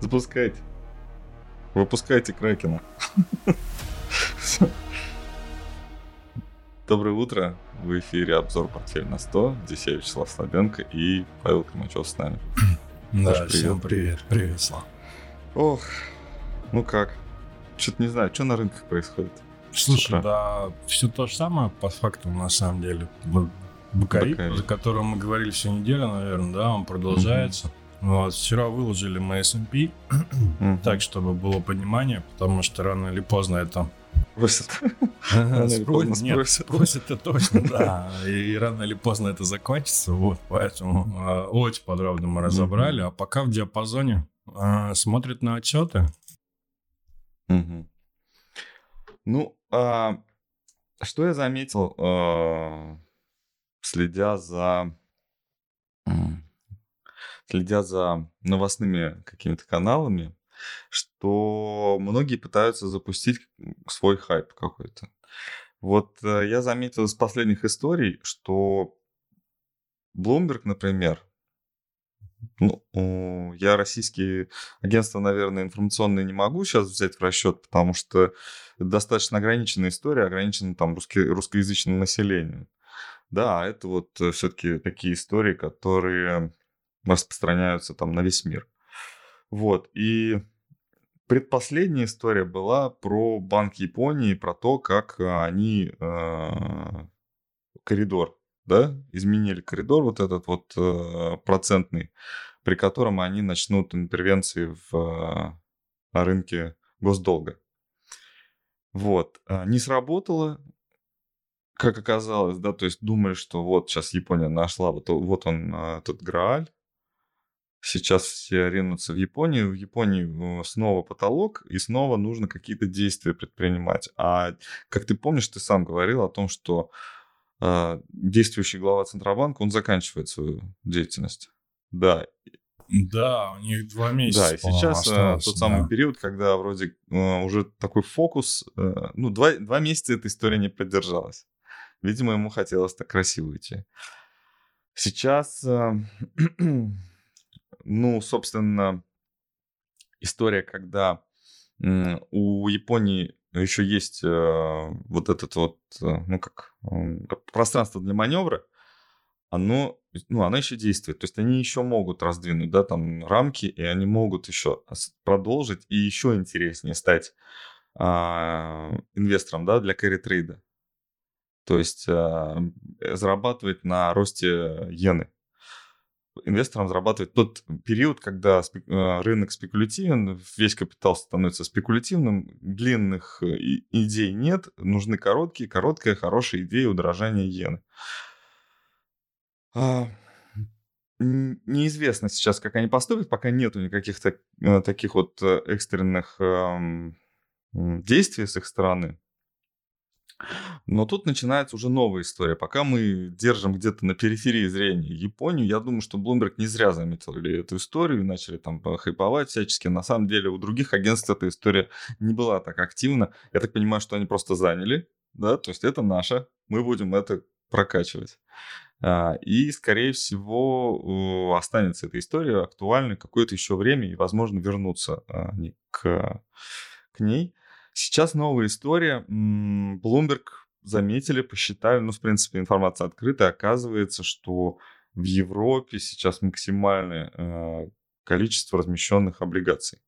Запускайте. Выпускайте Кракена. Доброе утро. В эфире обзор «Портфель на 100». Здесь я, Вячеслав Слабенко и Павел Кремачев с нами. Да, привет. всем привет. Привет, Слав. Ох, ну как? Что-то не знаю, что на рынках происходит? Слушай, да, все то же самое по факту на самом деле. Бакари, за которым мы говорили всю неделю, наверное, да, он продолжается. Вот, вчера выложили мы S&P, так, чтобы было понимание, потому что рано или поздно это. Спросят, нет, спросят это точно, да. И рано или поздно это закончится, вот, поэтому а, очень подробно мы разобрали. А пока в диапазоне а, смотрит на отчеты. Ну, а, что я заметил, следя за следя за новостными какими-то каналами, что многие пытаются запустить свой хайп какой-то. Вот э, я заметил из последних историй, что Bloomberg, например, ну, я российские агентства, наверное, информационные не могу сейчас взять в расчет, потому что достаточно ограниченная история, ограничена там русский, русскоязычным населением. Да, это вот э, все-таки такие истории, которые распространяются там на весь мир. Вот, и предпоследняя история была про Банк Японии, про то, как э, они э, коридор, да, изменили коридор вот этот вот э, процентный, при котором они начнут интервенции в, э, рынке госдолга. Вот, э, не сработало, как оказалось, да, то есть думали, что вот сейчас Япония нашла, вот, вот он, этот Грааль, сейчас все ринутся в Японию, в Японии э, снова потолок, и снова нужно какие-то действия предпринимать. А как ты помнишь, ты сам говорил о том, что э, действующий глава Центробанка, он заканчивает свою деятельность. Да. Да, у них два месяца. Да, и сейчас э, осталось, тот самый да. период, когда вроде э, уже такой фокус, э, ну, два, два месяца эта история не поддержалась. Видимо, ему хотелось так красиво идти. Сейчас э, Ну, собственно, история, когда у Японии еще есть э, вот этот вот, э, ну как, пространство для маневра, оно, ну, оно еще действует. То есть они еще могут раздвинуть, да, там рамки, и они могут еще продолжить и еще интереснее стать а, инвестором, да, для carry трейда. То есть а, зарабатывать на росте иены инвесторам зарабатывать тот период, когда э, рынок спекулятивен, весь капитал становится спекулятивным, длинных э, идей нет, нужны короткие, короткая, хорошая идея удорожания иены. А, неизвестно сейчас, как они поступят, пока нету никаких так, э, таких вот экстренных эм, действий с их стороны. Но тут начинается уже новая история. Пока мы держим где-то на периферии зрения Японию, я думаю, что Bloomberg не зря заметили эту историю и начали там хайповать всячески. На самом деле у других агентств эта история не была так активна. Я так понимаю, что они просто заняли, да, то есть это наша, мы будем это прокачивать. А, и, скорее всего, останется эта история актуальной какое-то еще время и, возможно, вернуться к, к ней. Сейчас новая история. Bloomberg заметили, посчитали, ну, в принципе, информация открытая. Оказывается, что в Европе сейчас максимальное э, количество размещенных облигаций.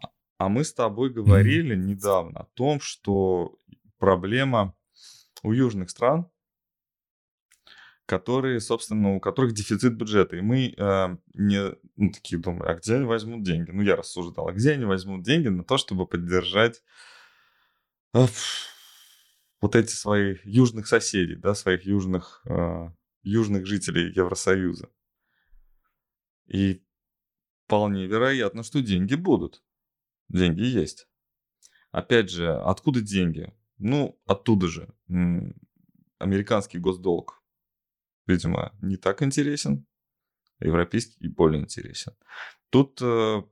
А, а мы с тобой говорили недавно о том, что проблема у южных стран которые, собственно, у которых дефицит бюджета. И мы э, не ну, такие думаем, а где они возьмут деньги? Ну, я рассуждал, а где они возьмут деньги на то, чтобы поддержать э, вот эти своих южных соседей, да, своих южных, э, южных жителей Евросоюза. И вполне вероятно, что деньги будут. Деньги есть. Опять же, откуда деньги? Ну, оттуда же. Американский госдолг видимо, не так интересен. Европейский более интересен. Тут э,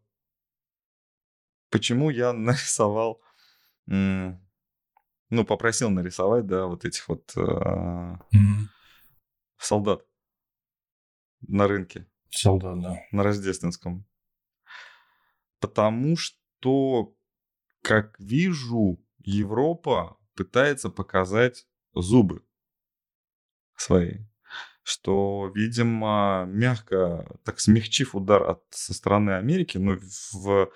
почему я нарисовал, ну, попросил нарисовать, да, вот этих вот э, mm-hmm. солдат на рынке. Солдат, да. На Рождественском. Потому что, как вижу, Европа пытается показать зубы свои. Что, видимо, мягко, так смягчив удар от, со стороны Америки, ну, в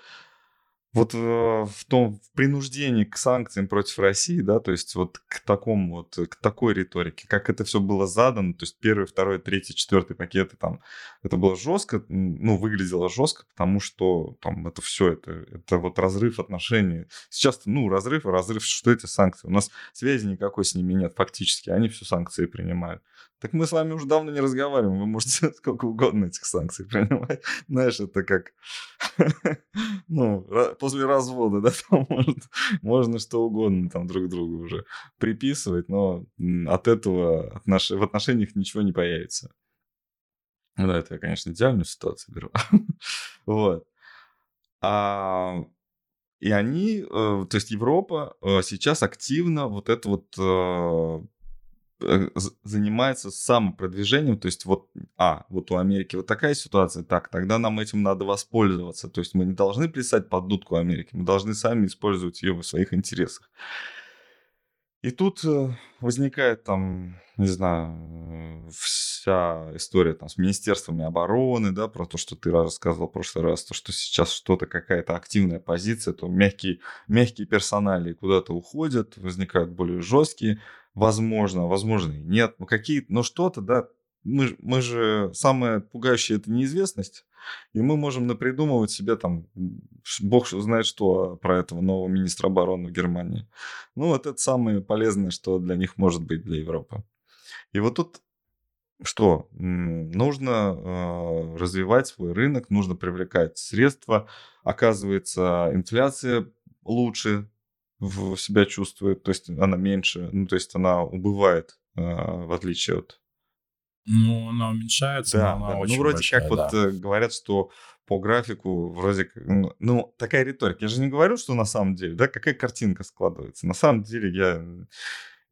вот э, в том в принуждении к санкциям против России, да, то есть вот к такому вот, к такой риторике, как это все было задано, то есть первый, второй, третий, четвертый пакеты там, это было жестко, ну, выглядело жестко, потому что там это все, это, это вот разрыв отношений. Сейчас, ну, разрыв, разрыв, что эти санкции? У нас связи никакой с ними нет фактически, они все санкции принимают. Так мы с вами уже давно не разговариваем, вы можете сколько угодно этих санкций принимать. Знаешь, это как, ну, после развода, да, там может, можно что угодно там друг другу уже приписывать, но от этого отнош... в отношениях ничего не появится. Ну да, это я, конечно, идеальную ситуацию беру. вот. А, и они, э, то есть Европа э, сейчас активно вот это вот э, занимается самопродвижением, то есть вот, а, вот у Америки вот такая ситуация, так, тогда нам этим надо воспользоваться, то есть мы не должны плясать под дудку Америки, мы должны сами использовать ее в своих интересах. И тут э, возникает там, не знаю, вся история там с министерствами обороны, да, про то, что ты рассказывал в прошлый раз, то, что сейчас что-то, какая-то активная позиция, то мягкие, мягкие персонали куда-то уходят, возникают более жесткие, возможно, возможно нет, ну какие, но что-то, да, мы, мы же, самое пугающее это неизвестность, и мы можем напридумывать себе там, бог знает что про этого нового министра обороны в Германии. Ну, вот это самое полезное, что для них может быть для Европы. И вот тут что? Нужно э, развивать свой рынок, нужно привлекать средства. Оказывается, инфляция лучше в себя чувствует, то есть она меньше, ну, то есть она убывает, э, в отличие от... Ну, она уменьшается, да, но она да. очень Ну, вроде большая, как да. вот э, говорят, что по графику вроде как... Ну, ну, такая риторика. Я же не говорю, что на самом деле, да, какая картинка складывается. На самом деле я...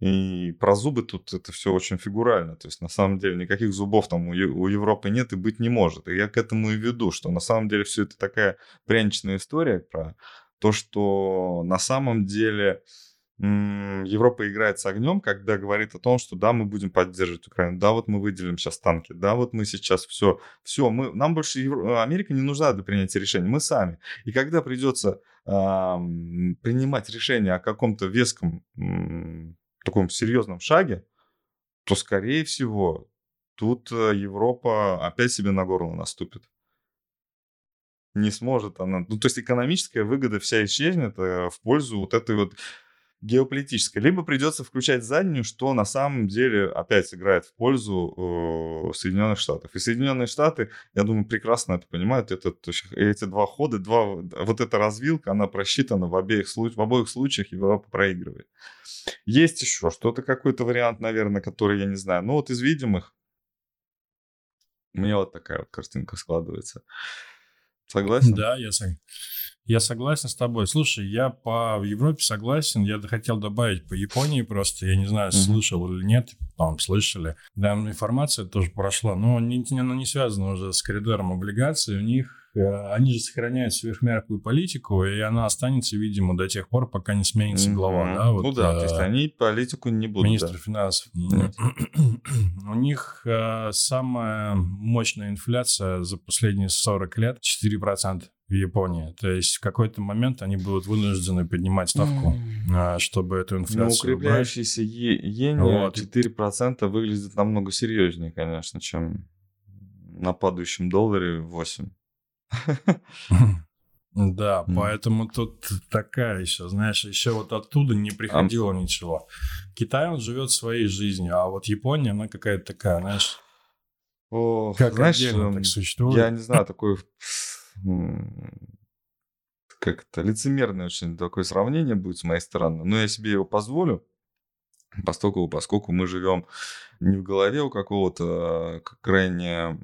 И про зубы тут это все очень фигурально. То есть, на самом деле, никаких зубов там у, у Европы нет и быть не может. И я к этому и веду, что на самом деле все это такая пряничная история про то, что на самом деле Европа играет с огнем, когда говорит о том, что да, мы будем поддерживать Украину, да, вот мы выделим сейчас танки, да, вот мы сейчас все, все, мы, нам больше Евро... Америка не нужна для принятия решений, мы сами. И когда придется э, принимать решение о каком-то веском, э, таком серьезном шаге, то, скорее всего, тут э, Европа опять себе на горло наступит не сможет она. Ну, то есть экономическая выгода вся исчезнет э, в пользу вот этой вот геополитической. Либо придется включать заднюю, что на самом деле опять играет в пользу э, Соединенных Штатов. И Соединенные Штаты, я думаю, прекрасно это понимают. Это, эти два хода, два, вот эта развилка, она просчитана в, обеих, в обоих случаях, Европа проигрывает. Есть еще что-то, какой-то вариант, наверное, который я не знаю. Ну вот из видимых, у меня вот такая вот картинка складывается. Согласен? Да, я, я согласен с тобой. Слушай, я по Европе согласен. Я хотел добавить по Японии просто. Я не знаю, mm-hmm. слышал или нет. Там слышали. Да, информация тоже прошла. Но не, она не связана уже с коридором облигаций. У них они же сохраняют сверхмягкую политику, и она останется, видимо, до тех пор, пока не сменится глава. Mm-hmm. Да? Вот, ну да, то есть э, они политику не будут. Министр да. финансов. У них э, самая мощная инфляция за последние 40 лет 4% в Японии. То есть в какой-то момент они будут вынуждены поднимать ставку, mm. чтобы эту инфляцию Но укрепляющийся иене вот. 4% выглядит намного серьезнее, конечно, чем на падающем долларе 8. Да, mm. поэтому тут такая еще, знаешь, еще вот оттуда не приходило ничего. Китай, он живет своей жизнью, а вот Япония, она какая-то такая, знаешь, О, как знаешь, отдельно так существует. Я не знаю, такой как-то лицемерное очень такое сравнение будет с моей стороны, но я себе его позволю, поскольку, поскольку мы живем не в голове у какого-то а, крайне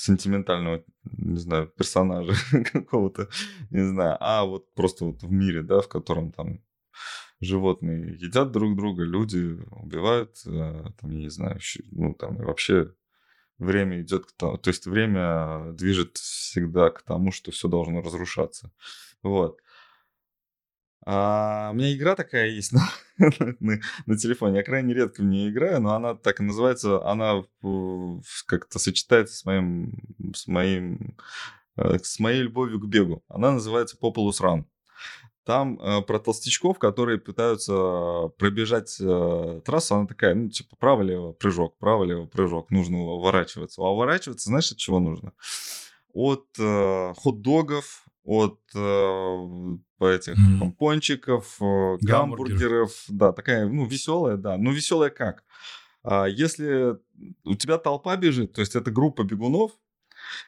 сентиментального, не знаю, персонажа какого-то, не знаю, а вот просто вот в мире, да, в котором там животные едят друг друга, люди убивают, э, там, я не знаю, ну, там, и вообще время идет к тому, то есть время движет всегда к тому, что все должно разрушаться. Вот. А у меня игра такая есть на, на, на телефоне. Я крайне редко в нее играю, но она так и называется. Она как-то сочетается с моим, с моим, э, с моей любовью к бегу. Она называется Populous Run. Там э, про толстячков, которые пытаются пробежать э, трассу, она такая, ну, типа, право-лево, прыжок, право-лево, прыжок, нужно уворачиваться. А уворачиваться, знаешь, от чего нужно? От э, хот-догов, от э, этих mm. помпончиков, э, гамбургеров. Да, такая, ну, веселая, да. Ну, веселая как? А если у тебя толпа бежит, то есть это группа бегунов,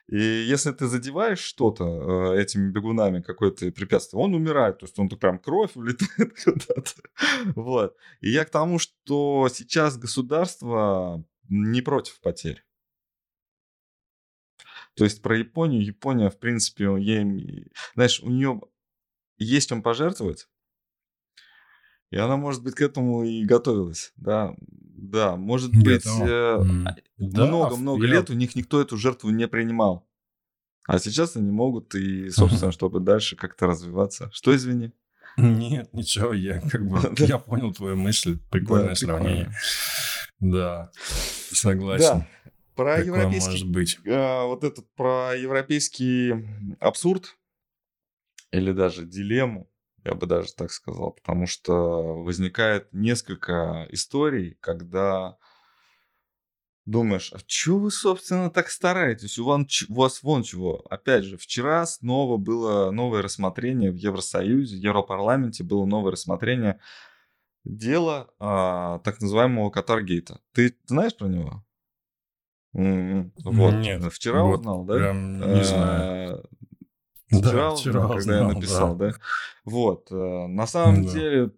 и если ты задеваешь что-то э, этими бегунами, какое-то препятствие, он умирает. То есть он прям кровь улетает куда-то. Вот. И я к тому, что сейчас государство не против потерь. То есть про Японию. Япония, в принципе, ей, знаешь, у нее есть чем пожертвовать. И она, может быть, к этому и готовилась, да. Да, может быть, много-много э, лет у них никто эту жертву не принимал. А сейчас они могут и, собственно, чтобы дальше как-то развиваться. Что, извини? Нет, ничего, я как бы, я понял твою мысль. Прикольное сравнение. Да, согласен. Про Такое европейский... может быть. А, вот этот про европейский абсурд или даже дилемму, я бы даже так сказал, потому что возникает несколько историй, когда думаешь, а что вы, собственно, так стараетесь? У вас, у вас вон чего. Опять же, вчера снова было новое рассмотрение в Евросоюзе, в Европарламенте было новое рассмотрение дела а, так называемого Катаргейта. Ты знаешь про него? Mm-hmm. Вот. Нет. Вчера вот узнал, да? Прям не знаю. Вчера, да, вчера узнал, когда я написал, да. да? Вот. Э, на самом да. деле,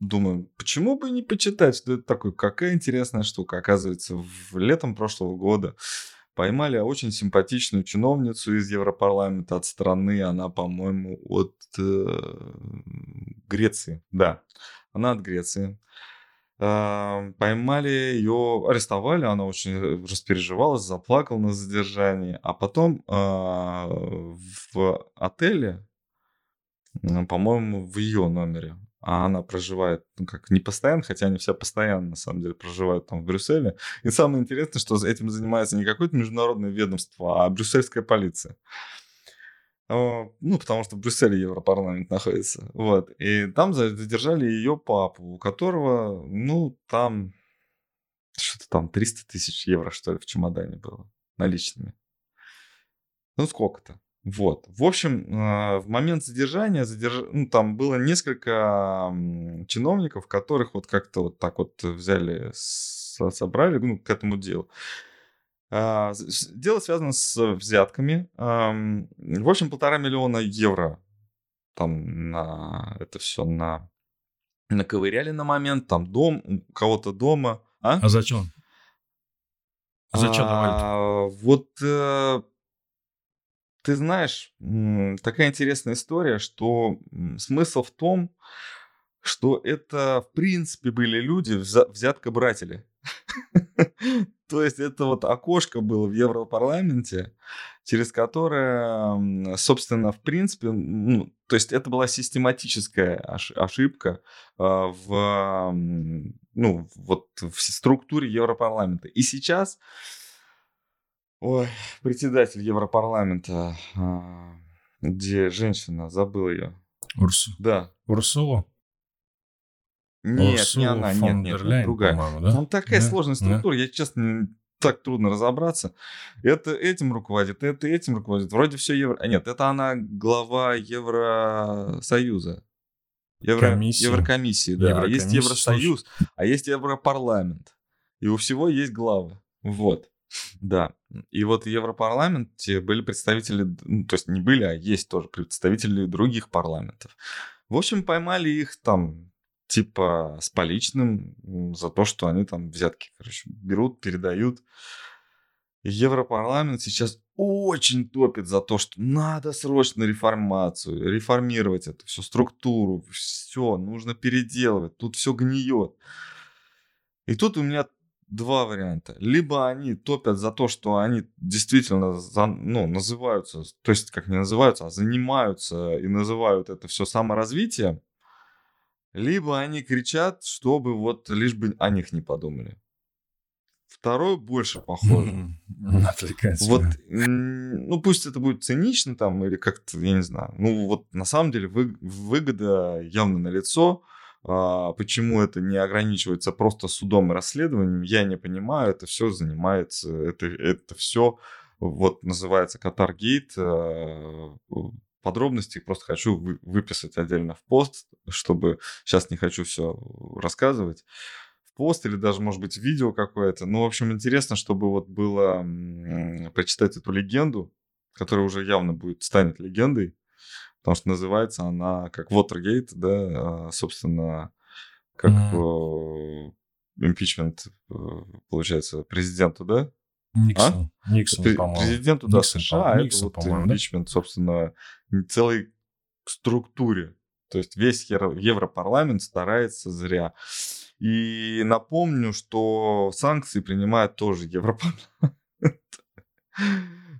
думаю, почему бы не почитать, что это такое? Какая интересная штука. Оказывается, в летом прошлого года поймали очень симпатичную чиновницу из Европарламента от страны. Она, по-моему, от э, Греции. Да, она от Греции. Поймали ее, арестовали, она очень распереживалась, заплакала на задержании, а потом э, в отеле, по-моему, в ее номере, а она проживает, ну, как не постоянно, хотя они все постоянно, на самом деле, проживают там в Брюсселе. И самое интересное, что этим занимается не какое-то международное ведомство, а брюссельская полиция. Ну, потому что в Брюсселе Европарламент находится. Вот. И там задержали ее папу, у которого, ну, там что-то там 300 тысяч евро, что ли, в чемодане было наличными. Ну, сколько-то. Вот. В общем, а, в момент задержания задерж... ну, там было несколько чиновников, которых вот как-то вот так вот взяли, собрали ну, к этому делу. А, дело связано с взятками. В общем, полтора миллиона евро там на это все на наковыряли на момент, там дом, у кого-то дома. А, а зачем? Зачем а, Вот э, ты знаешь, такая интересная история, что смысл в том, что это в принципе были люди взяткобратели. То есть это вот окошко было в Европарламенте, через которое, собственно, в принципе, ну, то есть это была систематическая ошибка а, в, ну, вот в структуре Европарламента. И сейчас, ой, председатель Европарламента, а, где женщина, забыл ее. Урсу. Да. Урсула? Нет, Урсула не она, нет, нет, нет другая. Да? Там такая да? сложная структура, да? я, честно, так трудно разобраться. Это этим руководит, это этим руководит. Вроде все евро... А нет, это она глава Евросоюза. Евро... Комиссия. Еврокомиссии, да. Еврокомиссия, есть Евросоюз, а есть Европарламент. И у всего есть главы. Вот. Да. И вот в Европарламенте были представители, ну, то есть не были, а есть тоже представители других парламентов. В общем, поймали их там типа с поличным за то, что они там взятки, короче, берут, передают. Европарламент сейчас очень топит за то, что надо срочно реформацию, реформировать эту всю структуру, все, нужно переделывать, тут все гниет. И тут у меня два варианта. Либо они топят за то, что они действительно за, ну, называются, то есть как не называются, а занимаются и называют это все саморазвитием, либо они кричат, чтобы вот лишь бы о них не подумали. Второй больше похоже. Вот, ну пусть это будет цинично там или как-то, я не знаю. Ну вот на самом деле вы, выгода явно на лицо. А, почему это не ограничивается просто судом и расследованием, я не понимаю. Это все занимается, это, это все вот называется Катаргейт. Подробности просто хочу выписать отдельно в пост, чтобы сейчас не хочу все рассказывать пост или даже, может быть, видео какое-то. Ну, в общем, интересно, чтобы вот было прочитать эту легенду, которая уже явно будет станет легендой, потому что называется она как Watergate, да, а, собственно, как mm-hmm. импичмент, э, получается, президенту, да? Никсон. А? Никсон, Пр- по-моему. Президенту, да, Никсон, США, а Никсон, это вот импичмент, да? собственно, целой структуре. То есть весь Европарламент старается зря. И напомню, что санкции принимает тоже Европарламент.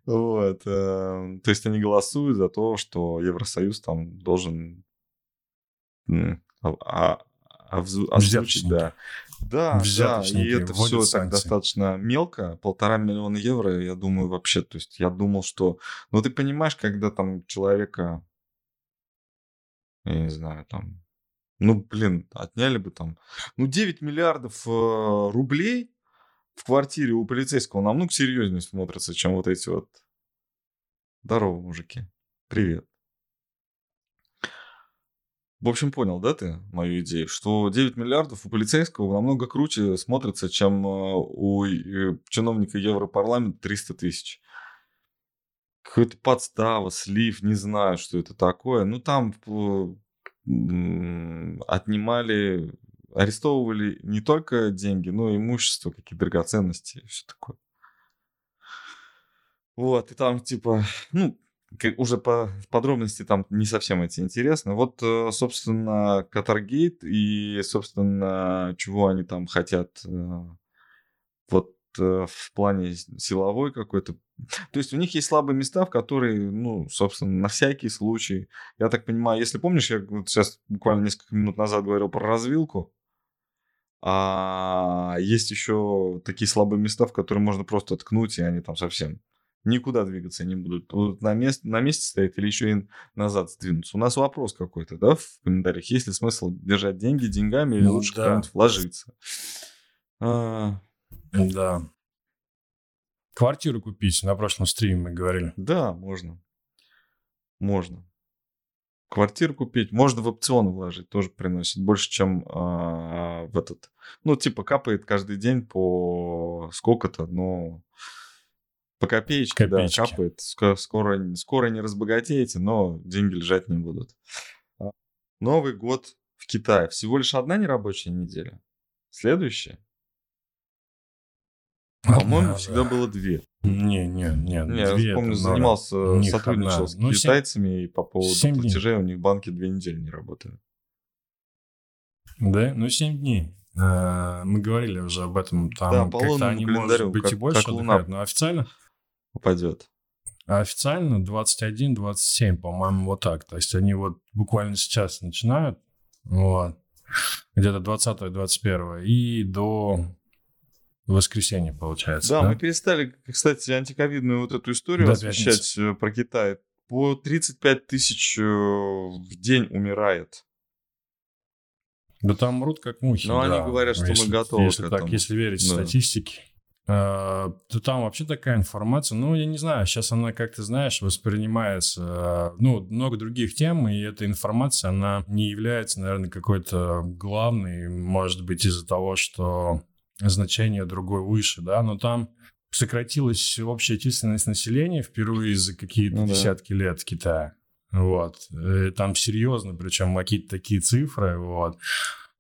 Вот. Э, то есть они голосуют за то, что Евросоюз там должен а, а, озвучить, да. Да, да, и это все так достаточно мелко, полтора миллиона евро, я думаю, вообще, то есть я думал, что, ну ты понимаешь, когда там человека, я не знаю, там ну, блин, отняли бы там. Ну, 9 миллиардов э, рублей в квартире у полицейского намного серьезнее смотрится, чем вот эти вот. Здорово, мужики. Привет. В общем, понял, да, ты мою идею, что 9 миллиардов у полицейского намного круче смотрится, чем э, у э, чиновника Европарламента 300 тысяч. Какой-то подстава, слив, не знаю, что это такое. Ну, там э, отнимали, арестовывали не только деньги, но и имущество, какие драгоценности все такое. Вот, и там типа, ну, уже по подробности там не совсем эти интересно. Вот, э, собственно, Катаргейт и, собственно, чего они там хотят э, вот э, в плане силовой какой-то то есть у них есть слабые места, в которые, ну, собственно, на всякий случай. Я так понимаю, если помнишь, я вот сейчас буквально несколько минут назад говорил про развилку, а есть еще такие слабые места, в которые можно просто ткнуть, и они там совсем никуда двигаться не будут. Вот на, месте, на месте стоят или еще и назад сдвинуться. У нас вопрос какой-то, да, в комментариях. Есть ли смысл держать деньги деньгами или ну, лучше да. куда-нибудь вложиться? А... Да. Квартиру купить, на прошлом стриме мы говорили. Да, можно. Можно. Квартиру купить, можно в опционы вложить, тоже приносит больше, чем а, в этот. Ну, типа капает каждый день по сколько-то, но по копеечке, Копеечки. да, капает. Скоро, скоро, не разбогатеете, но деньги лежать не будут. А, Новый год в Китае. Всего лишь одна нерабочая неделя. Следующая по-моему, всегда было две. Не, не, не. Не, я помню, занимался, сотрудничал с ну, китайцами, и по поводу платежей у них банки две недели не работали. Да, ну 7 дней. А, мы говорили уже об этом. Там да, как-то они, может быть, как, и больше как отдыхают, но официально... Упадет. А официально 21-27, по-моему, вот так. То есть они вот буквально сейчас начинают, вот, где-то 20-21, и до воскресенье, получается. Да, да, мы перестали, кстати, антиковидную вот эту историю да, освещать. Э, про Китай. По 35 тысяч э, в день умирает. Да там мрут как мухи. Но да. они говорят, что если, мы готовы если к этому. Так, если верить да. статистике, то там вообще такая информация, ну, я не знаю, сейчас она, как ты знаешь, воспринимается, ну, много других тем, и эта информация, она не является, наверное, какой-то главной, может быть, из-за того, что значение другой выше, да, но там сократилась общая численность населения впервые за какие-то ну, десятки да. лет в Китае. Вот. И там серьезно, причем какие-то такие цифры, вот.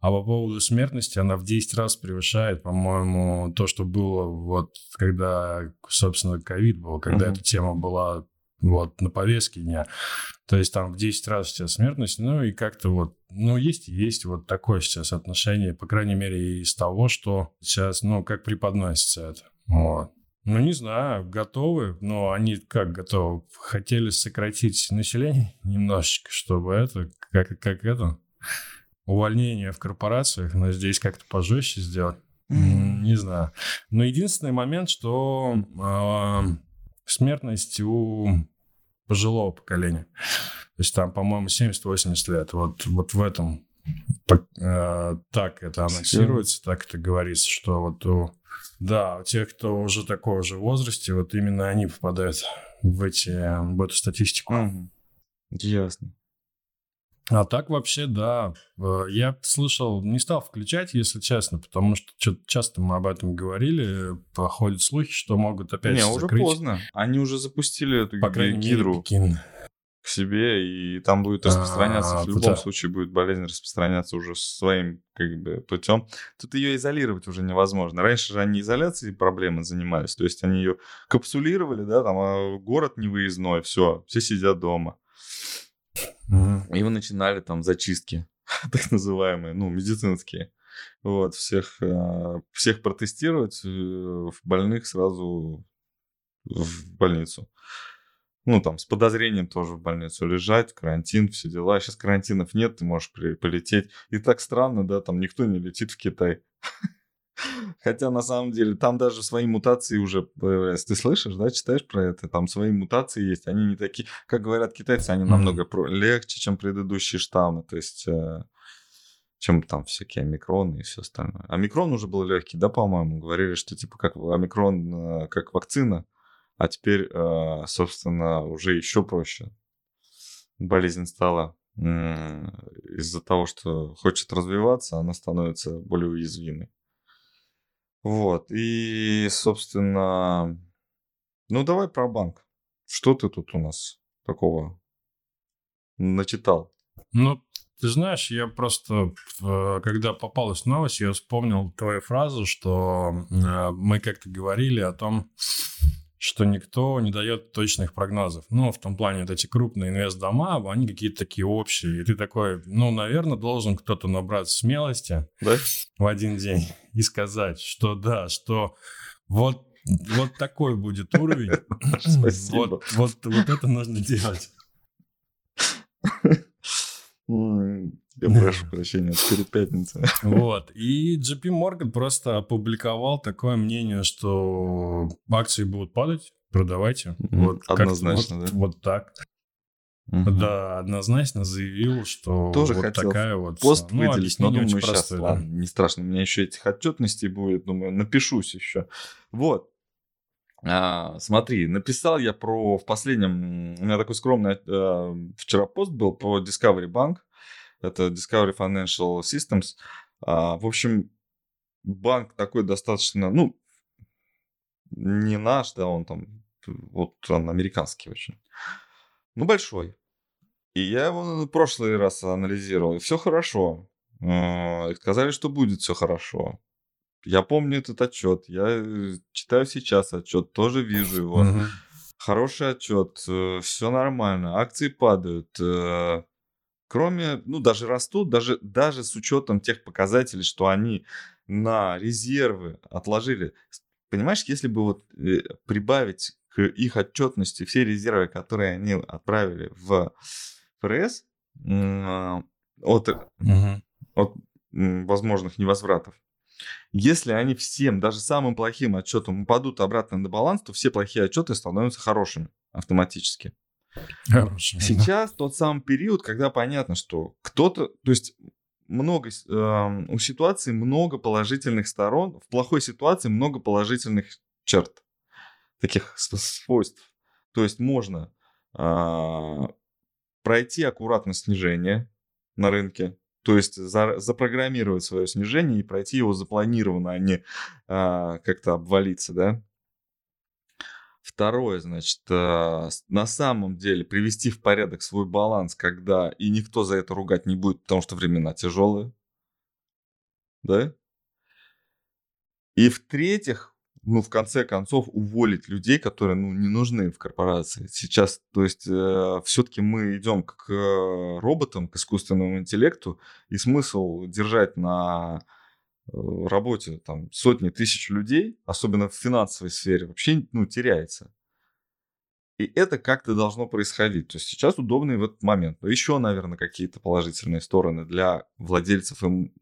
А по поводу смертности она в 10 раз превышает, по-моему, то, что было вот когда, собственно, ковид был, когда uh-huh. эта тема была вот, на повестке дня. То есть там в 10 раз сейчас смертность, ну и как-то вот, ну есть и есть вот такое сейчас отношение, по крайней мере, из того, что сейчас, ну, как преподносится это. Вот. Ну, не знаю, готовы, но они как готовы? Хотели сократить население немножечко, чтобы это, как, как это, увольнение в корпорациях, но здесь как-то пожестче сделать. Mm. Не знаю. Но единственный момент, что э, смертность у пожилого поколения. То есть там, по-моему, 70-80 лет. Вот, вот в этом э, так это анонсируется, так это говорится, что вот у, да, у тех, кто уже такого же возрасте, вот именно они попадают в, эти, в эту статистику. Угу. Ясно. А так вообще, да. Э, я слышал, не стал включать, если честно, потому что часто мы об этом говорили. Походят слухи, что могут опять Не, уже поздно. Они уже запустили эту По гидру мере, к себе, и там будет распространяться. А, в любом да. случае будет болезнь распространяться уже своим как бы путем. Тут ее изолировать уже невозможно. Раньше же они изоляцией проблемы занимались. То есть они ее капсулировали, да, там а город невыездной, все, все сидят дома. Угу. И вы начинали там зачистки, так называемые, ну, медицинские. Вот, всех, э, всех протестировать, э, больных сразу в больницу. Ну, там, с подозрением тоже в больницу лежать, карантин, все дела. Сейчас карантинов нет, ты можешь при, полететь. И так странно, да, там никто не летит в Китай. Хотя на самом деле там даже свои мутации уже появляются. Ты слышишь, да, читаешь про это? Там свои мутации есть. Они не такие, как говорят китайцы, они намного mm-hmm. легче, чем предыдущие штаммы. То есть э, чем там всякие омикроны и все остальное. Омикрон уже был легкий, да, по-моему? Говорили, что типа как омикрон э, как вакцина, а теперь, э, собственно, уже еще проще. Болезнь стала из-за того, что хочет развиваться, она становится более уязвимой. Вот, и, собственно, ну давай про банк. Что ты тут у нас такого начитал? Ну, ты знаешь, я просто, когда попалась новость, я вспомнил твою фразу, что э, мы как-то говорили о том, что никто не дает точных прогнозов. Ну, в том плане, вот эти крупные инвест-дома, они какие-то такие общие. И ты такой, ну, наверное, должен кто-то набрать смелости да? в один день и сказать, что да, что вот, вот такой будет уровень. Вот, вот, вот это нужно делать. Я прошу прощения, перед пятницей. Вот. И JP Morgan просто опубликовал такое мнение, что акции будут падать, продавайте. Вот, Однозначно, да? Вот так. Угу. Да, однозначно заявил, что Тоже вот хотел такая вот... пост ну, выделить, но думаю, сейчас, простое, ладно, да. не страшно, у меня еще этих отчетностей будет, думаю, напишусь еще. Вот. А, смотри, написал я про в последнем, у меня такой скромный а, вчера пост был по Discovery Bank, это Discovery Financial Systems. А, в общем, банк такой достаточно, ну, не наш, да, он там, вот он американский очень. Ну, большой. И я его в прошлый раз анализировал, и все хорошо. А, и сказали, что будет все хорошо. Я помню этот отчет, я читаю сейчас отчет, тоже вижу его. Хороший отчет, э, все нормально, акции падают, э, кроме, ну, даже растут, даже, даже с учетом тех показателей, что они на резервы отложили. Понимаешь, если бы вот э, прибавить к их отчетности все резервы, которые они отправили в ФРС э, от, угу. от возможных невозвратов, если они всем, даже самым плохим отчетом упадут обратно на баланс, то все плохие отчеты становятся хорошими автоматически. Хорошо. Сейчас тот самый период, когда понятно, что кто-то, то есть много, э, у ситуации много положительных сторон, в плохой ситуации много положительных черт, таких свойств. То есть можно э, пройти аккуратно снижение на рынке, то есть за, запрограммировать свое снижение и пройти его запланированно, а не э, как-то обвалиться, да. Второе, значит, э, на самом деле привести в порядок свой баланс, когда и никто за это ругать не будет, потому что времена тяжелые. Да? И в-третьих, ну, в конце концов, уволить людей, которые, ну, не нужны в корпорации. Сейчас, то есть, э, все-таки мы идем к э, роботам, к искусственному интеллекту, и смысл держать на работе там сотни тысяч людей, особенно в финансовой сфере, вообще, ну, теряется. И это как-то должно происходить. То есть сейчас удобный в этот момент. Но еще, наверное, какие-то положительные стороны для владельцев им,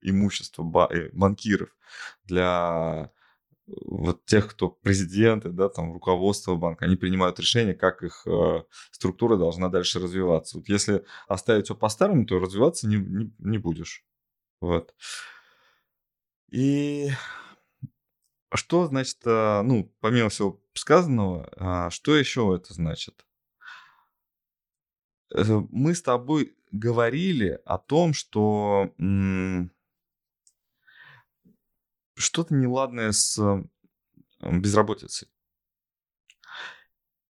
имущества, э, банкиров, для вот тех, кто президенты, да, там руководство банка, они принимают решение, как их э, структура должна дальше развиваться. Вот если оставить все по-старому, то развиваться не, не, не будешь. Вот. И что значит, э, ну, помимо всего сказанного, а, что еще это значит? Э, мы с тобой говорили о том, что что-то неладное с безработицей.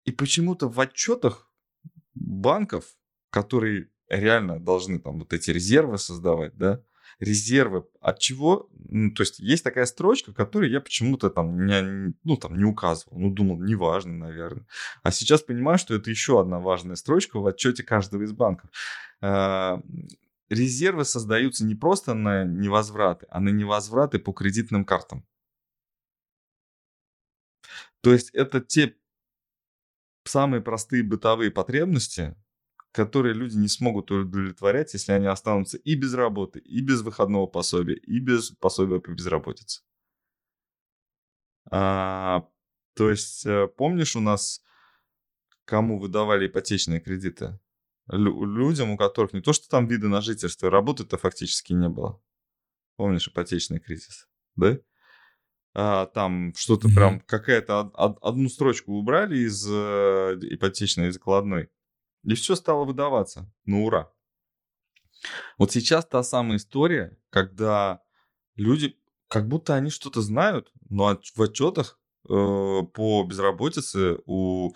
И почему-то в отчетах банков, которые реально должны там вот эти резервы создавать, да, резервы от чего? Ну, то есть есть такая строчка, которую я почему-то там не, ну, там не указывал. Ну, думал, неважно, наверное. А сейчас понимаю, что это еще одна важная строчка в отчете каждого из банков. А, резервы создаются не просто на невозвраты, а на невозвраты по кредитным картам. То есть это те самые простые бытовые потребности, которые люди не смогут удовлетворять, если они останутся и без работы, и без выходного пособия, и без пособия по безработице. А, то есть, э, помнишь, у нас кому выдавали ипотечные кредиты? Лю- людям, у которых не то, что там виды на жительство, работы-то фактически не было. Помнишь ипотечный кризис, да? А, там что-то mm-hmm. прям какая-то одну строчку убрали из э, ипотечной закладной и все стало выдаваться. Ну, ура. Вот сейчас та самая история, когда люди, как будто они что-то знают, но в отчетах э, по безработице у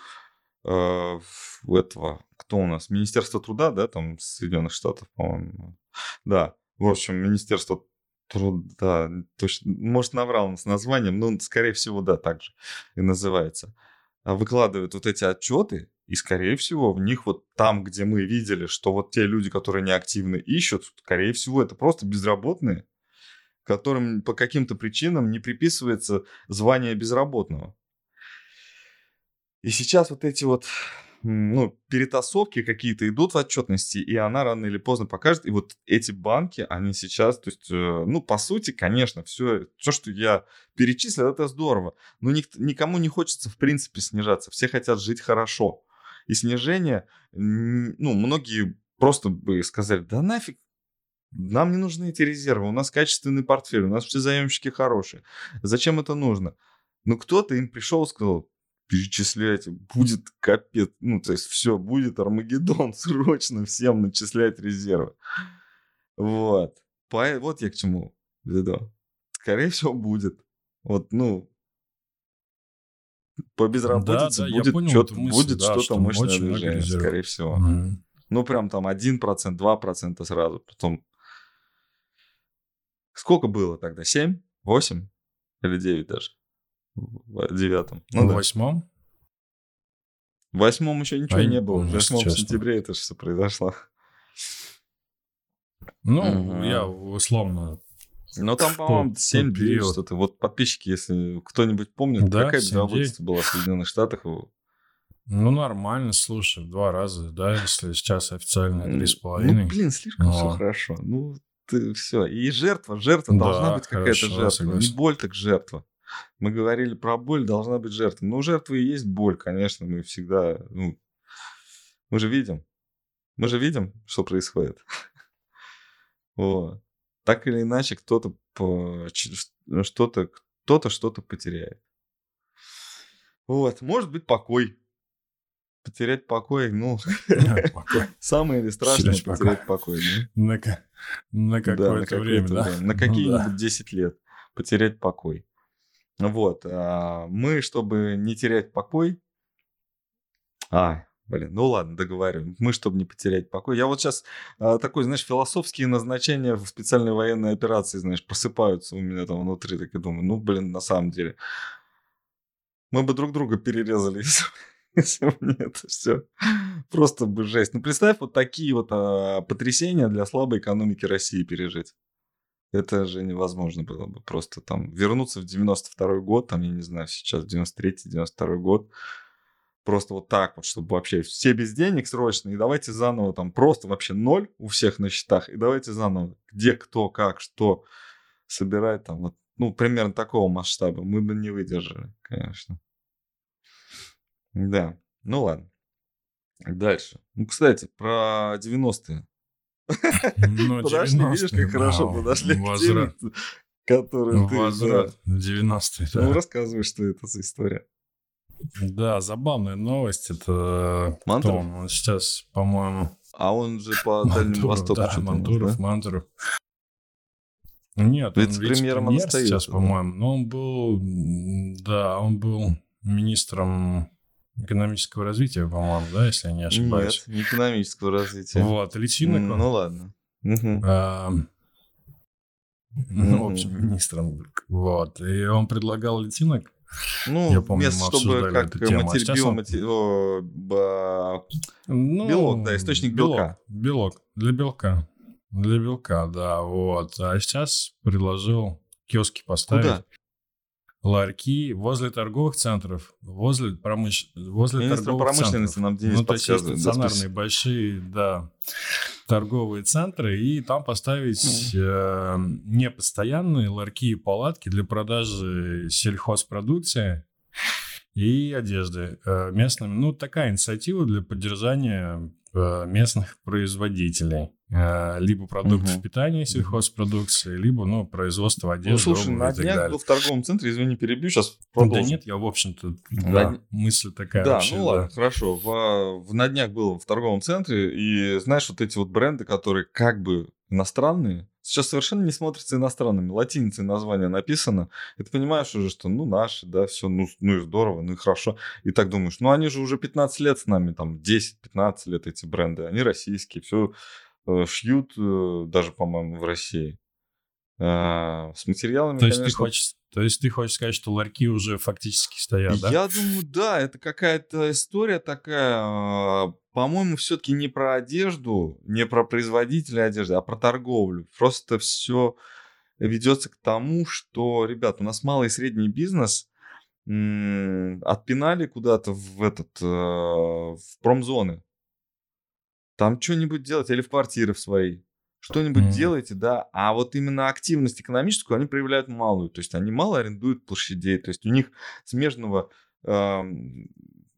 э, этого, кто у нас, Министерство труда, да, там Соединенных Штатов, по-моему. Да, в общем, Министерство труда, точно, может, наврал с названием, но, скорее всего, да, так же и называется. А выкладывают вот эти отчеты, и, скорее всего, в них вот там, где мы видели, что вот те люди, которые неактивно ищут, скорее всего, это просто безработные, которым по каким-то причинам не приписывается звание безработного. И сейчас вот эти вот ну, перетасовки какие-то идут в отчетности, и она рано или поздно покажет. И вот эти банки, они сейчас, то есть, э, ну, по сути, конечно, все, все, что я перечислил, это здорово. Но ник- никому не хочется, в принципе, снижаться. Все хотят жить хорошо. И снижение, ну, многие просто бы сказали, да нафиг, нам не нужны эти резервы, у нас качественный портфель, у нас все заемщики хорошие. Зачем это нужно? Ну, кто-то им пришел и сказал, перечисляйте, будет капец, ну, то есть все, будет Армагеддон, срочно всем начислять резервы. Вот. По, вот я к чему веду. Скорее всего, будет. Вот, ну, по безработице да, да, будет, понял что-то, мысль, будет да, что-то что мощное движение, скорее всего. Mm. Ну, прям там 1%, 2% сразу. Потом... Сколько было тогда? 7? 8? Или 9 даже? В девятом. Ну, в да. восьмом? В восьмом еще ничего а не было. В восьмом сентябре это же все произошло. Ну, угу. я условно ну, там, по-моему, 7 9 что-то. Вот подписчики, если кто-нибудь помнит, да, какая безработица была в Соединенных Штатах? Ну, нормально, слушай, в два раза, да, если сейчас официально три с половиной. Ну, блин, слишком Но... все хорошо. Ну, ты все. И жертва, жертва да, должна быть какая-то жертва. Согласен. Не боль, так жертва. Мы говорили про боль, должна быть жертва. Ну, жертва и есть боль, конечно, мы всегда, ну, мы же видим. Мы же видим, что происходит. Вот так или иначе кто-то что-то кто-то что-то потеряет. Вот, может быть, покой. Потерять покой, ну, самое или страшное потерять покой. На какое-то время, да? На ну какие-нибудь 10 лет потерять покой. Вот, а мы, чтобы не терять покой, а, Блин, ну ладно, договариваем. Мы, чтобы не потерять покой. Я вот сейчас а, такой, знаешь, философские назначения в специальной военной операции, знаешь, просыпаются у меня там внутри, так и думаю, ну, блин, на самом деле, Мы бы друг друга перерезали, если, если бы не это все. Просто бы жесть. Ну, представь вот такие вот а, потрясения для слабой экономики России пережить. Это же невозможно было бы просто там вернуться в 92 год, там, я не знаю, сейчас 93-92 год, просто вот так вот, чтобы вообще все без денег срочно, и давайте заново там просто вообще ноль у всех на счетах, и давайте заново, где кто, как, что собирать там, вот, ну, примерно такого масштаба мы бы не выдержали, конечно. Да, ну ладно. Дальше. Ну, кстати, про 90-е. Ну, подошли, видишь, как хорошо подошли к теме, которую ты... Возврат 90-е, Ну, рассказывай, что это за история. Да, забавная новость. Это Мантуров? кто он? Он сейчас, по-моему... А он же по Дальнему Востоку да, Мантуров, да? Мантуров. Нет, он Вице-премьером он вице-премьер сейчас, да. по-моему. Но он был, да, он был министром экономического развития, по-моему, да, если я не ошибаюсь. Нет, не экономического развития. Вот, личинок он. Ну ладно. Мгм. А, Ну, в общем, министром. Вот. И он предлагал личинок. Ну, Я помню, вместо, чтобы как. А матери- сейчас он- биомати- о, ба- Ну, Белок, да, источник белок, белка. Белок. Для белка. Для белка, да, вот. А сейчас предложил киоски поставить. Куда? Ларьки возле торговых центров, возле, промыш... возле Министр торговых промышленности центров. нам Денис ну, то есть да, стационарные спасибо. большие, да, торговые центры, и там поставить э, непостоянные ларьки и палатки для продажи сельхозпродукции и одежды э, местными. Ну, такая инициатива для поддержания местных производителей. Э, Либо продуктов Мгм. питания сельхозпродукции, либо, ну, производство Ну, одежды, слушай, обуви на днях был в торговом центре, извини, перебью, сейчас Да продолжим. нет, я, в общем-то, да, дне- мысль такая Да, вообще, ну да. ладно, хорошо. В, в, на днях был в торговом центре, и знаешь, вот эти вот бренды, которые как бы иностранные, сейчас совершенно не смотрятся иностранными. Латиницей название написано, и ты понимаешь уже, что ну наши, да, все, ну, ну и здорово, ну и хорошо. И так думаешь, ну они же уже 15 лет с нами, там 10-15 лет эти бренды, они российские, все шьют э, даже, по-моему, в России. А, с материалами, То есть, ты конечно, хочешь, то есть ты хочешь сказать, что ларьки уже фактически стоят, да? Я думаю, да, это какая-то история такая, а, по-моему, все-таки не про одежду, не про производителя одежды, а про торговлю. Просто все ведется к тому, что, ребят, у нас малый и средний бизнес м, отпинали куда-то в этот э, в промзоны. Там что-нибудь делать или в квартиры в свои. Что-нибудь Мгм. делайте, да. А вот именно активность экономическую они проявляют малую. То есть они мало арендуют площадей. То есть у них смежного, эм,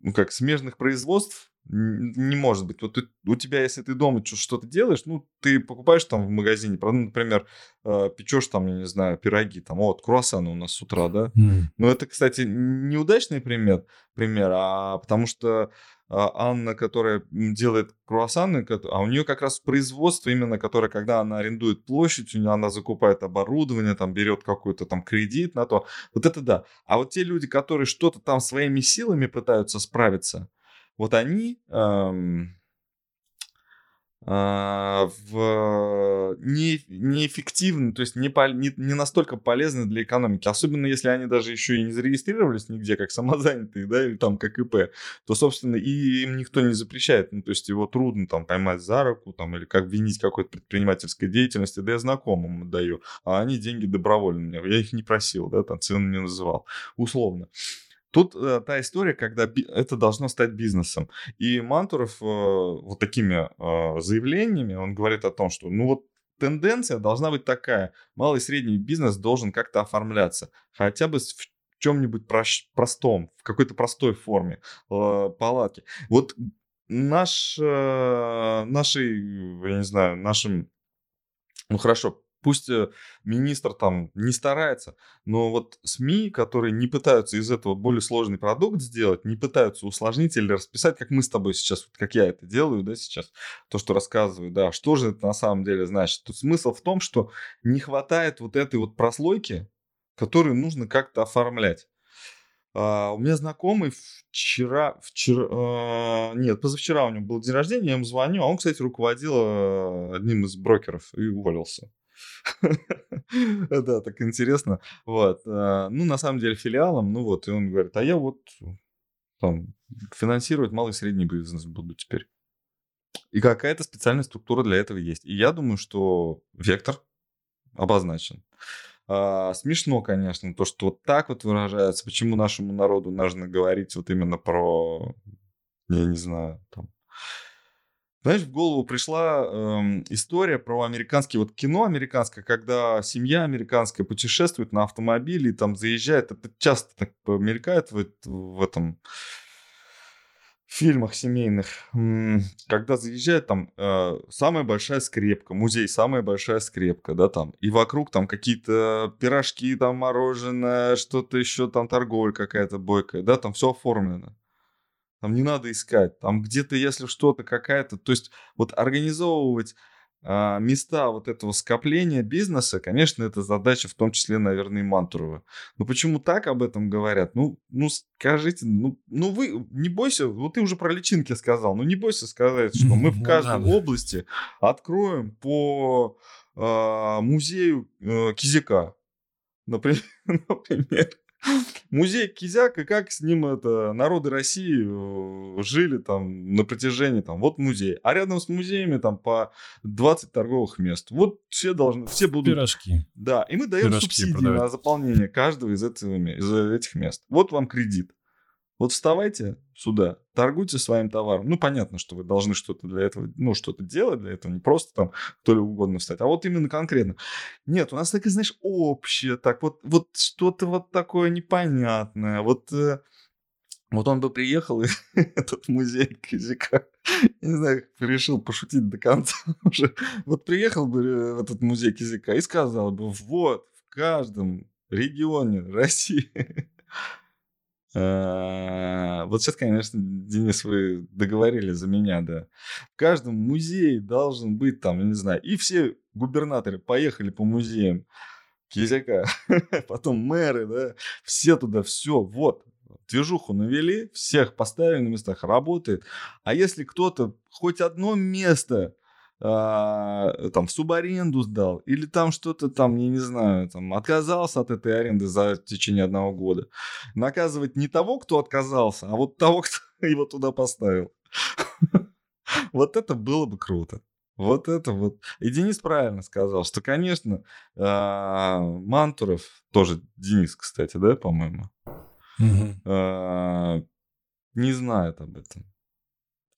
ну как, смежных производств не может быть. Вот ты- у тебя, если ты дома что-то делаешь, ну, ты покупаешь там в магазине, ну, например, э, печешь там, я не знаю, пироги, там, вот, круассаны у нас с утра, да, М. ну, это, кстати, неудачный пример, пример а потому что Анна, которая делает круассаны, а у нее как раз производство именно, которое, когда она арендует площадь, у нее она закупает оборудование, там берет какой-то там кредит на то. Вот это да. А вот те люди, которые что-то там своими силами пытаются справиться, вот они эм, а, в не, неэффективны, то есть не, пол- не, не настолько полезны для экономики. Особенно если они даже еще и не зарегистрировались нигде как самозанятые, да, или там как ИП, то, собственно, и им никто не запрещает. Ну, то есть его трудно там поймать за руку, там, или как винить какой-то предпринимательской деятельности, да я знакомым отдаю, а они деньги добровольно мне, я их не просил, да, там цену не называл, условно. Тут э, та история, когда би- это должно стать бизнесом. И Мантуров э, вот такими э, заявлениями, он говорит о том, что ну вот тенденция должна быть такая. Малый и средний бизнес должен как-то оформляться. Хотя бы в чем-нибудь прош- простом, в какой-то простой форме э, палатки. Вот наш, э, нашей, я не знаю, нашим, ну хорошо, пусть э, министр там не старается, но вот СМИ, которые не пытаются из этого более сложный продукт сделать, не пытаются усложнить или расписать, как мы с тобой сейчас, вот как я это делаю, да, сейчас, то, что рассказываю, да, что же это на самом деле значит? Тут смысл в том, что не хватает вот этой вот прослойки, которую нужно как-то оформлять. А, у меня знакомый вчера, вчера, а, нет, позавчера у него был день рождения, я ему звоню, а он, кстати, руководил а, одним из брокеров и уволился. Да, так интересно. Вот. А, ну, на самом деле, филиалом, ну вот, и он говорит, а я вот там финансировать малый и средний бизнес буду теперь. И какая-то специальная структура для этого есть. И я думаю, что вектор обозначен. А, смешно, конечно, то, что вот так вот выражается. Почему нашему народу нужно говорить вот именно про, я не знаю, там, знаешь, в голову пришла эм, история про американское, вот кино американское, когда семья американская путешествует на автомобиле и там заезжает, это часто так мелькает в, в этом фильмах семейных, когда заезжает там э, самая большая скрепка, музей самая большая скрепка, да, там, и вокруг там какие-то пирожки, там мороженое, что-то еще, там торговля какая-то бойкая, да, там все оформлено. Там не надо искать. Там где-то, если что-то какая-то... То есть вот организовывать а, места вот этого скопления бизнеса, конечно, это задача в том числе, наверное, и Мантурова. Но почему так об этом говорят? Ну, ну скажите, ну, ну вы не бойся, вот ты уже про личинки сказал, ну не бойся сказать, что мы в ну каждой области откроем по э, музею э, например. например. Музей Кизяк, и как с ним это народы России э, жили там на протяжении, там, вот музей. А рядом с музеями там по 20 торговых мест. Вот все должны, все будут... Пирожки. Да, и мы даем Пирожки субсидии продавать. на заполнение каждого из, этого, из этих мест. Вот вам кредит. Вот вставайте сюда, торгуйте своим товаром. Ну, понятно, что вы должны что-то для этого, ну, что-то делать для этого, не просто там кто ли угодно встать, а вот именно конкретно. Нет, у нас так, знаешь, общее, так вот, вот что-то вот такое непонятное. Вот, э, вот он бы приехал, и этот музей Кизика, не знаю, решил пошутить до конца уже. Вот приехал бы э, в этот музей Кизика и сказал бы, вот, в каждом регионе России вот сейчас, конечно, Денис, вы договорили за меня, да. В каждом музее должен быть там, я не знаю, и все губернаторы поехали по музеям Кизяка, потом мэры, да, все туда, все, вот, движуху навели, всех поставили на местах, работает. А если кто-то хоть одно место а, там в субаренду сдал, или там что-то там, я не знаю, там отказался от этой аренды за течение одного года. Наказывать не того, кто отказался, а вот того, кто его туда поставил. Вот это было бы круто. Вот это вот. И Денис правильно сказал, что, конечно, а, Мантуров, тоже Денис, кстати, да, по-моему, а, не знает об этом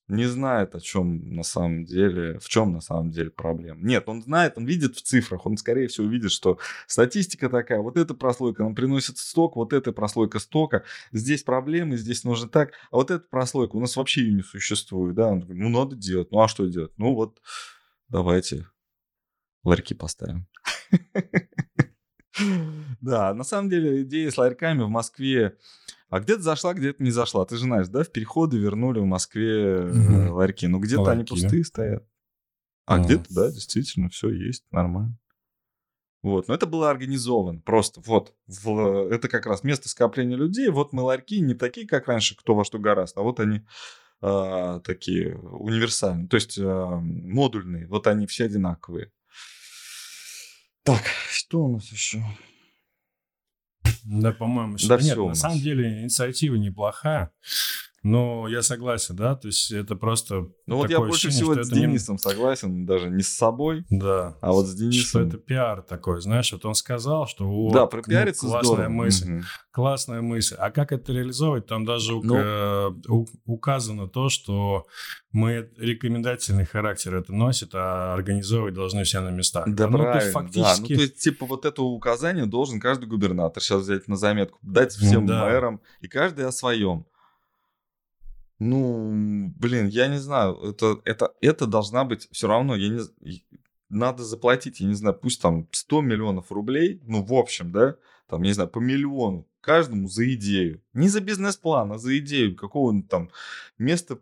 не знает, о чем на самом деле, в чем на самом деле проблема. Нет, он знает, он видит в цифрах, он, скорее всего, видит, что статистика такая, вот эта прослойка нам приносит сток, вот эта прослойка стока, здесь проблемы, здесь нужно так, а вот эта прослойка у нас вообще ее не существует, да, он говорит, ну, надо делать, ну, а что делать? Ну, вот, давайте ларьки поставим. Да, на самом деле идея с ларьками в Москве а где-то зашла, где-то не зашла. Ты же знаешь, да, в переходы вернули в Москве угу. ларьки. Ну, где-то ларьки, они пустые да? стоят. А угу. где-то, да, действительно, все есть, нормально. Вот, но это было организовано просто. Вот, в, это как раз место скопления людей. Вот мы ларьки не такие, как раньше, кто во что гораст, а вот они э, такие универсальные, то есть э, модульные. Вот они все одинаковые. Так, что у нас еще? Да, по-моему, да нет. На самом деле инициатива неплохая. Но я согласен, да, то есть это просто. Ну вот я больше ощущение, всего с Денисом не... согласен, даже не с собой, да, а вот с Денисом. Что это пиар такой, знаешь, вот он сказал, что вот, да, пропиариться ну, классная здорово. мысль, угу. классная мысль. А как это реализовать? Там даже ну... э, указано то, что мы рекомендательный характер это носит, а организовывать должны все на местах. Да, ну, правильно, то фактически... да. Ну, то есть, типа, вот это указание должен каждый губернатор сейчас взять на заметку, дать всем да. мэрам, и каждый о своем. Ну, блин, я не знаю, это, это, это должна быть все равно, я не надо заплатить, я не знаю, пусть там 100 миллионов рублей, ну, в общем, да, там, не знаю, по миллиону каждому за идею. Не за бизнес-план, а за идею какого-нибудь там места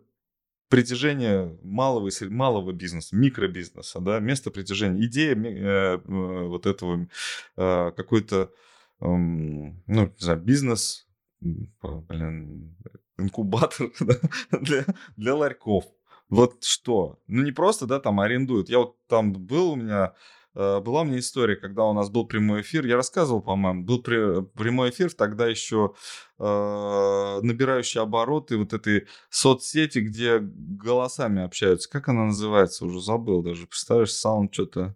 притяжения малого, малого бизнеса, микробизнеса, да, место притяжения, идея э, э, вот этого э, какой-то, э, ну, не знаю, бизнес, блин, инкубатор для, для ларьков. Вот что? Ну, не просто, да, там арендуют. Я вот там был у меня Э, была у меня история, когда у нас был прямой эфир, я рассказывал, по-моему, был при, прямой эфир тогда еще э, набирающий обороты вот этой соцсети, где голосами общаются. Как она называется? Уже забыл даже. Представляешь, саунд что-то...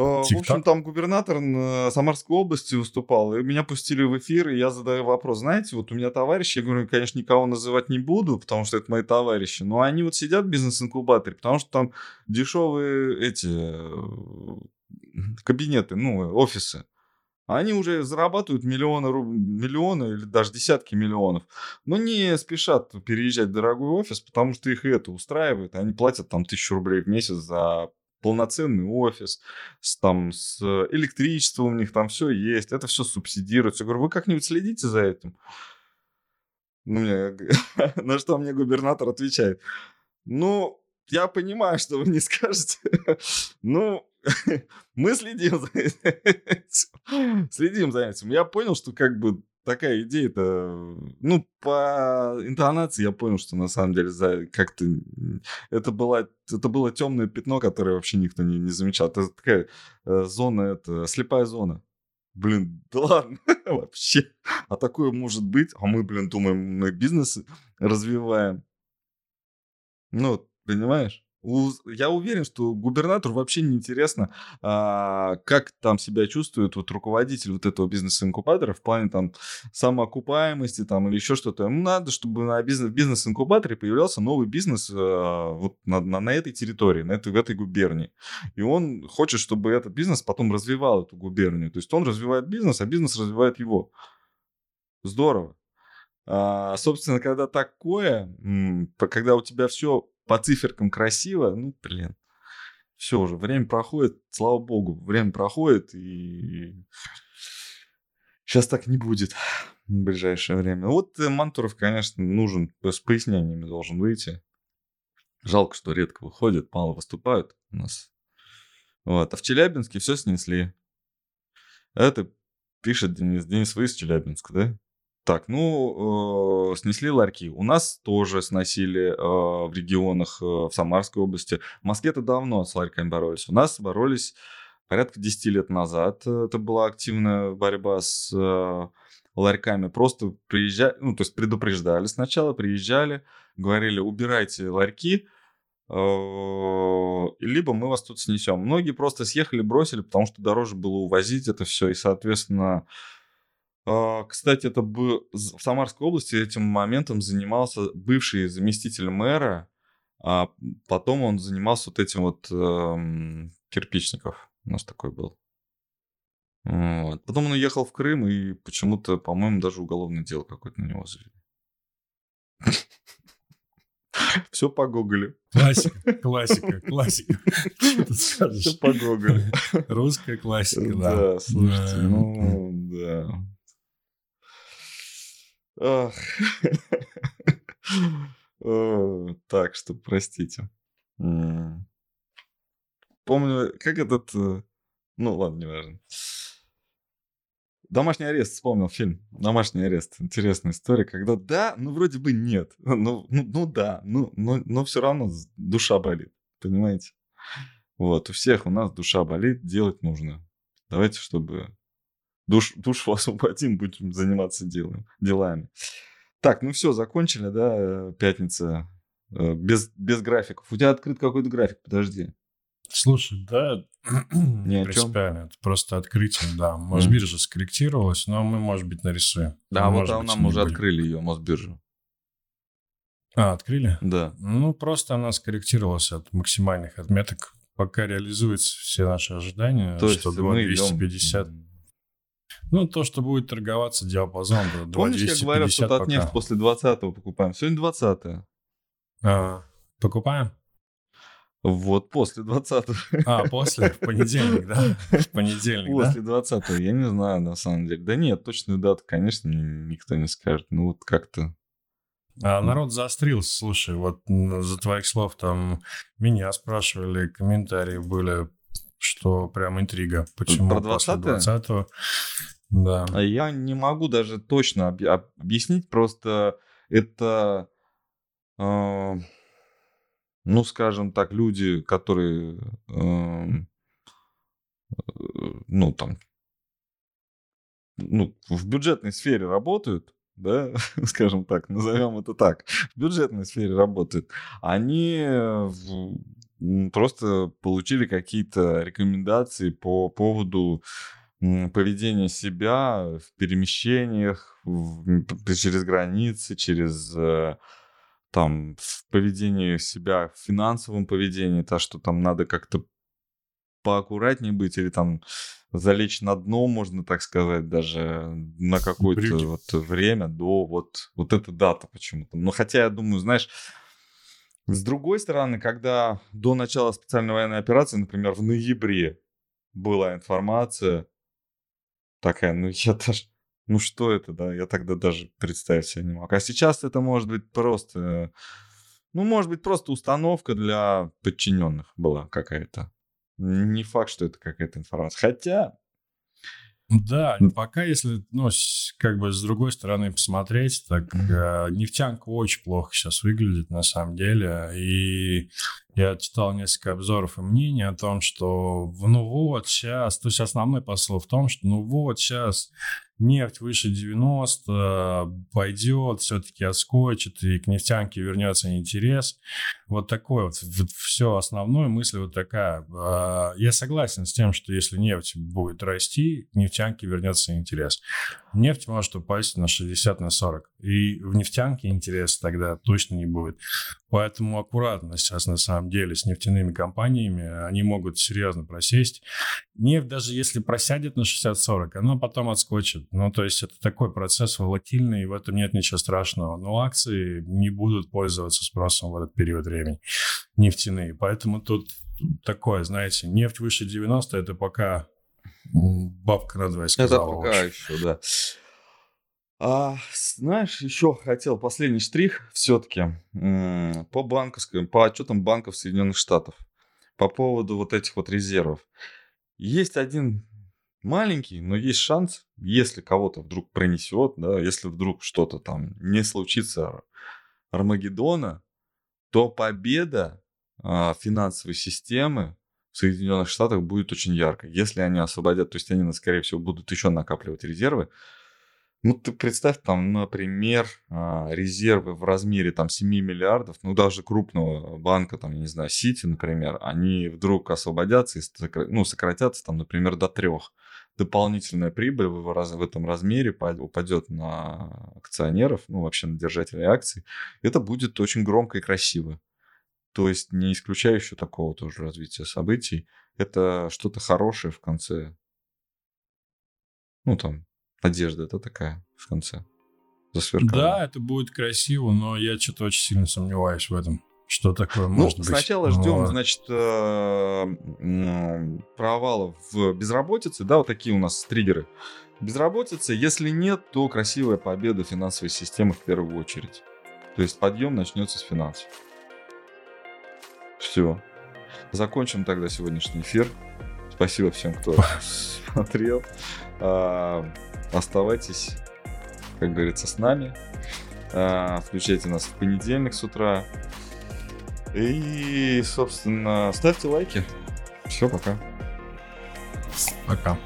Э, в общем, там губернатор Самарской области выступал, и меня пустили в эфир, и я задаю вопрос. Знаете, вот у меня товарищи, я говорю, конечно, никого называть не буду, потому что это мои товарищи, но они вот сидят в бизнес-инкубаторе, потому что там дешевые эти э, кабинеты, ну, офисы. Они уже зарабатывают миллионы, миллионы или даже десятки миллионов, но не спешат переезжать в дорогой офис, потому что их это устраивает. Они платят там тысячу рублей в месяц за полноценный офис, с, там, с электричеством у них там все есть, это все субсидируется. Я говорю, вы как-нибудь следите за этим? Ну, мне, на что мне губернатор отвечает, ну, я понимаю, что вы не скажете. ну, мы следим за этим. Следим за этим. Я понял, что как бы такая идея-то, ну, по интонации я понял, что на самом деле за как-то это было, это было темное пятно, которое вообще никто не, не замечал. Это такая э, зона, это слепая зона. Блин, да ладно, вообще. А такое может быть? А мы, блин, думаем, мы бизнес развиваем. Ну, понимаешь? Я уверен, что губернатору вообще не интересно, а, как там себя чувствует вот руководитель вот этого бизнес-инкубатора в плане там самоокупаемости там или еще что-то. Ему надо, чтобы на бизнес, бизнес-инкубаторе появлялся новый бизнес а, вот на, на, на этой территории, на этой, в этой губернии. И он хочет, чтобы этот бизнес потом развивал эту губернию. То есть он развивает бизнес, а бизнес развивает его. Здорово. А, собственно, когда такое, когда у тебя все по циферкам красиво, ну, блин, все уже, время проходит, слава богу, время проходит, и сейчас так не будет в ближайшее время. Вот э, Мантуров, конечно, нужен, с пояснениями должен выйти. Жалко, что редко выходит, мало выступают у нас. Вот. А в Челябинске все снесли. Это пишет Денис, Денис, вы из Челябинска, да? Так, ну, э, снесли ларьки. У нас тоже сносили э, в регионах, э, в Самарской области. В Москве-то давно с ларьками боролись. У нас боролись порядка 10 лет назад. Это была активная борьба с э, ларьками. Просто приезжали, ну, то есть предупреждали сначала, приезжали, говорили, убирайте ларьки, э, либо мы вас тут снесем. Многие просто съехали, бросили, потому что дороже было увозить это все, и, соответственно, кстати, это был в Самарской области этим моментом занимался бывший заместитель мэра, а потом он занимался вот этим вот эм, кирпичников. У нас такой был. Вот. Потом он уехал в Крым и почему-то, по-моему, даже уголовное дело какое-то на него завели. Все по Гоголю. Классика, классика, классика. Все по Гоголю. Русская классика, да. Да, слушайте, ну, да. Так что, простите. Помню, как этот... Э, ну, ладно, не важно. Домашний арест, вспомнил фильм. Домашний арест. Интересная история, когда да, ну вроде бы нет. Ну, ну, ну да, ну, но, но все равно душа болит. Понимаете? Вот, у всех у нас душа болит, делать нужно. Давайте, чтобы душ, душу освободим, будем заниматься делом, делами. Так, ну все, закончили, да, э, пятница. Э, без, без графиков. У тебя открыт какой-то график, подожди. Слушай, да, не принципиально. Это просто открытие, да. Мосбиржа скорректировалась, но мы, может быть, нарисуем. Да, вот быть, нам уже открыли ее, Мосбиржу. А, открыли? Да. Ну, просто она скорректировалась от максимальных отметок. Пока реализуются все наши ожидания, То что 250... Идем... Ну, то, что будет торговаться диапазон до 250 Помнишь, я говорил, что Татнефть после 20-го покупаем? Сегодня 20 -е. А, покупаем? Вот после 20-го. А, после? В понедельник, да? В понедельник, После да? 20-го, я не знаю, на самом деле. Да нет, точную дату, конечно, никто не скажет. Ну, вот как-то... А народ заострился, слушай, вот за твоих слов там меня спрашивали, комментарии были, что прям интрига. Почему Про 20 после 20 да. А я не могу даже точно об- объяснить, просто это, э, ну, скажем так, люди, которые э, ну, там, ну, в бюджетной сфере работают, да, скажем так, назовем это так, в бюджетной сфере работают, они просто получили какие-то рекомендации по поводу поведения себя в перемещениях, в, через границы, через э, там в поведении себя, в финансовом поведении, то, что там надо как-то поаккуратнее быть или там залечь на дно, можно так сказать, даже на какое-то вот время до вот, вот эта дата почему-то. Но хотя я думаю, знаешь, с другой стороны, когда до начала специальной военной операции, например, в ноябре была информация такая, ну я даже, ну что это, да, я тогда даже представить себе не мог. А сейчас это может быть просто, ну может быть просто установка для подчиненных была какая-то. Не факт, что это какая-то информация. Хотя, да, пока если, ну, как бы с другой стороны посмотреть, так э, нефтянка очень плохо сейчас выглядит на самом деле. И я читал несколько обзоров и мнений о том, что ну вот сейчас, то есть основной посыл в том, что ну вот сейчас нефть выше 90, пойдет, все-таки отскочит, и к нефтянке вернется интерес. Вот такое вот, вот все основное мысль вот такая. А, я согласен с тем, что если нефть будет расти, к нефтянке вернется интерес. Нефть может упасть на 60, на 40. И в нефтянке интерес тогда точно не будет. Поэтому аккуратно сейчас на самом деле с нефтяными компаниями. Они могут серьезно просесть. Нефть даже если просядет на 60-40, она потом отскочит. Ну, то есть это такой процесс волатильный, и в этом нет ничего страшного. Но акции не будут пользоваться спросом в этот период времени. Нефтяные. Поэтому тут такое, знаете, нефть выше 90 это пока бабка надвое сказала. Это пока еще, да. А, знаешь, еще хотел последний штрих все-таки по банковским, по отчетам банков Соединенных Штатов по поводу вот этих вот резервов. Есть один маленький, но есть шанс, если кого-то вдруг пронесет, да, если вдруг что-то там не случится Армагеддона, то победа а, финансовой системы в Соединенных Штатах будет очень яркой. Если они освободят, то есть они, скорее всего, будут еще накапливать резервы, ну, ты представь, там, например, а, резервы в размере там 7 миллиардов, ну, даже крупного банка, там, не знаю, Сити, например, они вдруг освободятся и ну, сократятся, там, например, до трех. Дополнительная прибыль в этом размере упадет на акционеров, ну, вообще на держателей акций. Это будет очень громко и красиво. То есть не исключаю еще такого тоже развития событий. Это что-то хорошее в конце. Ну, там, Одежда это такая в конце. Засверкала. Да, это будет красиво, но я что-то очень сильно сомневаюсь в этом. Что такое ну, может быть? Сначала ждем, значит, э, провала в безработице, да, вот такие у нас триггеры. Безработица, если нет, то красивая победа финансовой системы в первую очередь. То есть подъем начнется с финансов. Все. Закончим тогда сегодняшний эфир. Спасибо всем, кто смотрел. Оставайтесь, как говорится, с нами. А, включайте нас в понедельник с утра. И, собственно, ставьте лайки. Все, пока. Пока.